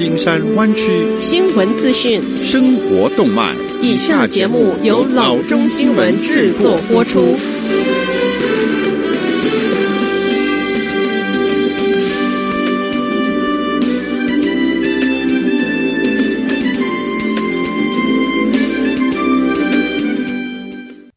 金山湾区新闻资讯、生活动脉。以下节目由老中新闻制作播出。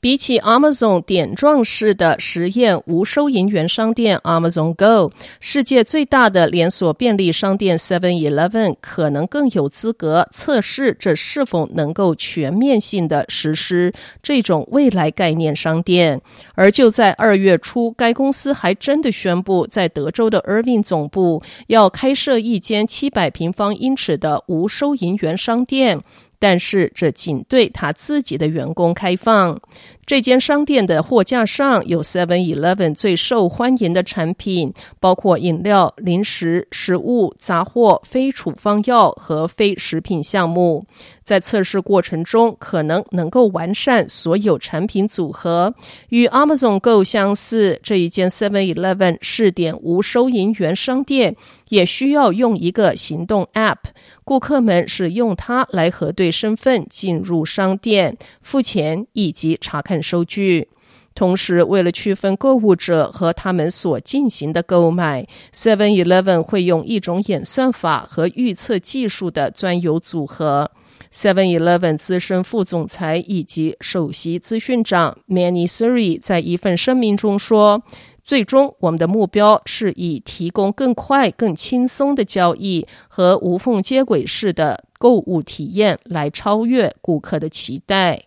比起 Amazon 点状式的实验无收银员商店 Amazon Go，世界最大的连锁便利商店 Seven Eleven 可能更有资格测试这是否能够全面性的实施这种未来概念商店。而就在二月初，该公司还真的宣布在德州的 Irving 总部要开设一间七百平方英尺的无收银员商店。但是这仅对他自己的员工开放。这间商店的货架上有 Seven Eleven 最受欢迎的产品，包括饮料、零食、食物、杂货、非处方药和非食品项目。在测试过程中，可能能够完善所有产品组合。与 Amazon Go 相似，这一间 Seven Eleven 试点无收银员商店也需要用一个行动 App，顾客们是用它来核对身份进入商店、付钱以及查看收据。同时，为了区分购物者和他们所进行的购买，Seven Eleven 会用一种演算法和预测技术的专有组合。Seven Eleven 资深副总裁以及首席资讯长 Mani Suri 在一份声明中说：“最终，我们的目标是以提供更快、更轻松的交易和无缝接轨式的购物体验来超越顾客的期待。”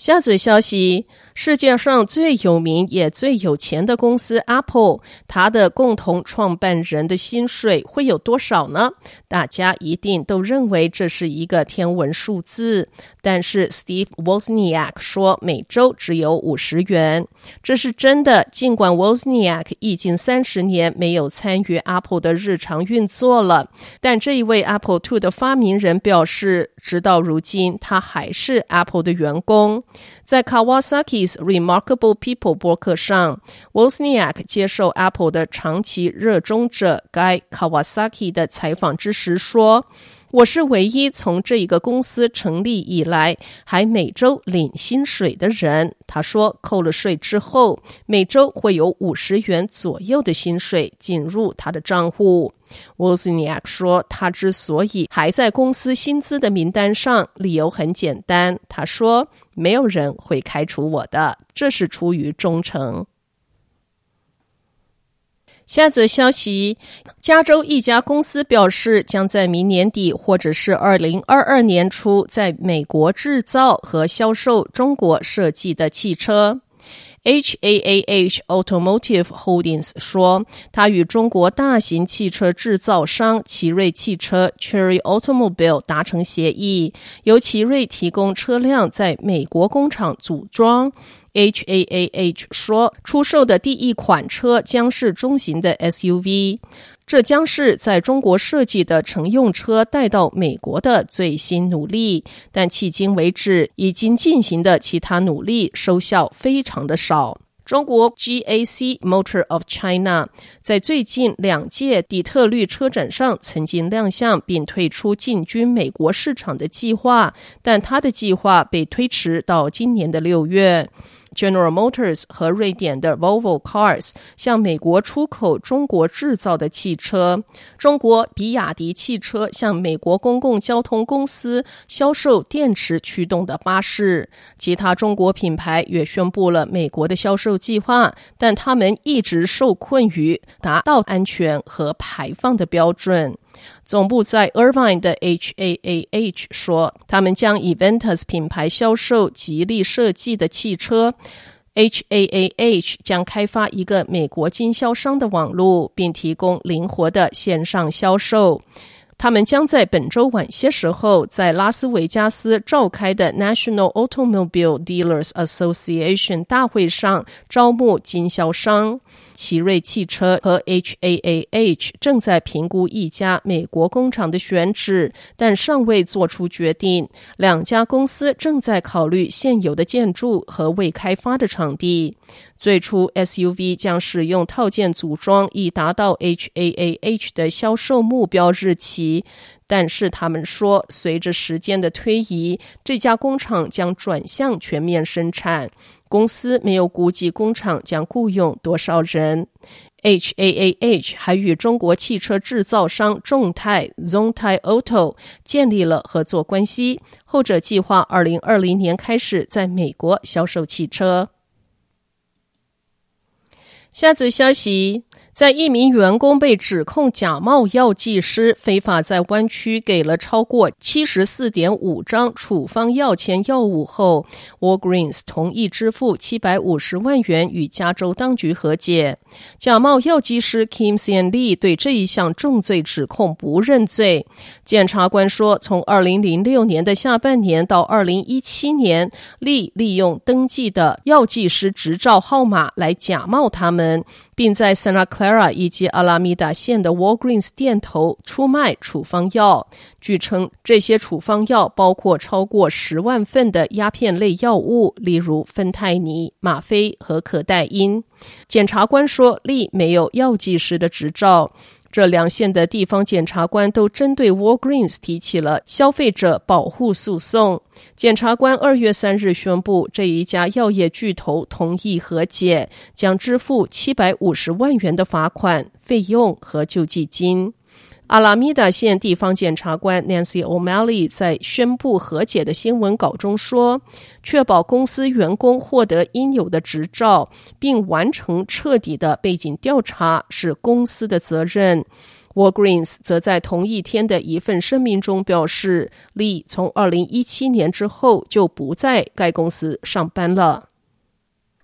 下则消息：世界上最有名也最有钱的公司 Apple，它的共同创办人的薪水会有多少呢？大家一定都认为这是一个天文数字。但是 Steve Wozniak 说，每周只有五十元，这是真的。尽管 Wozniak 已经三十年没有参与 Apple 的日常运作了，但这一位 Apple Two 的发明人表示，直到如今他还是 Apple 的员工。在 Kawasaki's Remarkable People 博客上，Wozniak 接受 Apple 的长期热衷者 Guy Kawasaki 的采访之时说。我是唯一从这一个公司成立以来还每周领薪水的人。他说，扣了税之后，每周会有五十元左右的薪水进入他的账户。沃兹尼亚克说，他之所以还在公司薪资的名单上，理由很简单。他说，没有人会开除我的，这是出于忠诚。下则消息：加州一家公司表示，将在明年底或者是二零二二年初，在美国制造和销售中国设计的汽车。HAAH Automotive Holdings 说，他与中国大型汽车制造商奇瑞汽车 Chery Automobile 达成协议，由奇瑞提供车辆在美国工厂组装。HAAH 说，出售的第一款车将是中型的 SUV，这将是在中国设计的乘用车带到美国的最新努力。但迄今为止，已经进行的其他努力收效非常的少。中国 GAC Motor of China 在最近两届底特律车展上曾经亮相，并退出进军美国市场的计划，但他的计划被推迟到今年的六月。General Motors 和瑞典的 Volvo Cars 向美国出口中国制造的汽车。中国比亚迪汽车向美国公共交通公司销售电池驱动的巴士。其他中国品牌也宣布了美国的销售计划，但他们一直受困于达到安全和排放的标准。总部在 Irvine 的 HAAH 说，他们将以 Ventus 品牌销售吉利设计的汽车。HAAH 将开发一个美国经销商的网络，并提供灵活的线上销售。他们将在本周晚些时候在拉斯维加斯召开的 National Automobile Dealers Association 大会上招募经销商。奇瑞汽车和 HAAH 正在评估一家美国工厂的选址，但尚未做出决定。两家公司正在考虑现有的建筑和未开发的场地。最初，SUV 将使用套件组装，以达到 HAAH 的销售目标日期。但是他们说，随着时间的推移，这家工厂将转向全面生产。公司没有估计工厂将雇佣多少人。HAAH 还与中国汽车制造商众泰 （Zontai Auto） 建立了合作关系，后者计划二零二零年开始在美国销售汽车。下则消息。在一名员工被指控假冒药剂师，非法在湾区给了超过七十四点五张处方药前药物后，Walgreens 同意支付七百五十万元与加州当局和解。假冒药剂师 Kim Sean Lee 对这一项重罪指控不认罪。检察官说，从二零零六年的下半年到二零一七年，Lee 利用登记的药剂师执照号码来假冒他们。并在 Santa Clara 以及阿拉米达县的 Walgreens 店头出卖处方药。据称，这些处方药包括超过十万份的鸦片类药物，例如芬太尼、吗啡和可待因。检察官说，利没有药剂师的执照。这两县的地方检察官都针对 Walgreens 提起了消费者保护诉讼。检察官二月三日宣布，这一家药业巨头同意和解，将支付七百五十万元的罚款费用和救济金。阿拉米达县地方检察官 Nancy O'Malley 在宣布和解的新闻稿中说：“确保公司员工获得应有的执照，并完成彻底的背景调查是公司的责任。” Walgreens 则在同一天的一份声明中表示，Lee 从二零一七年之后就不在该公司上班了。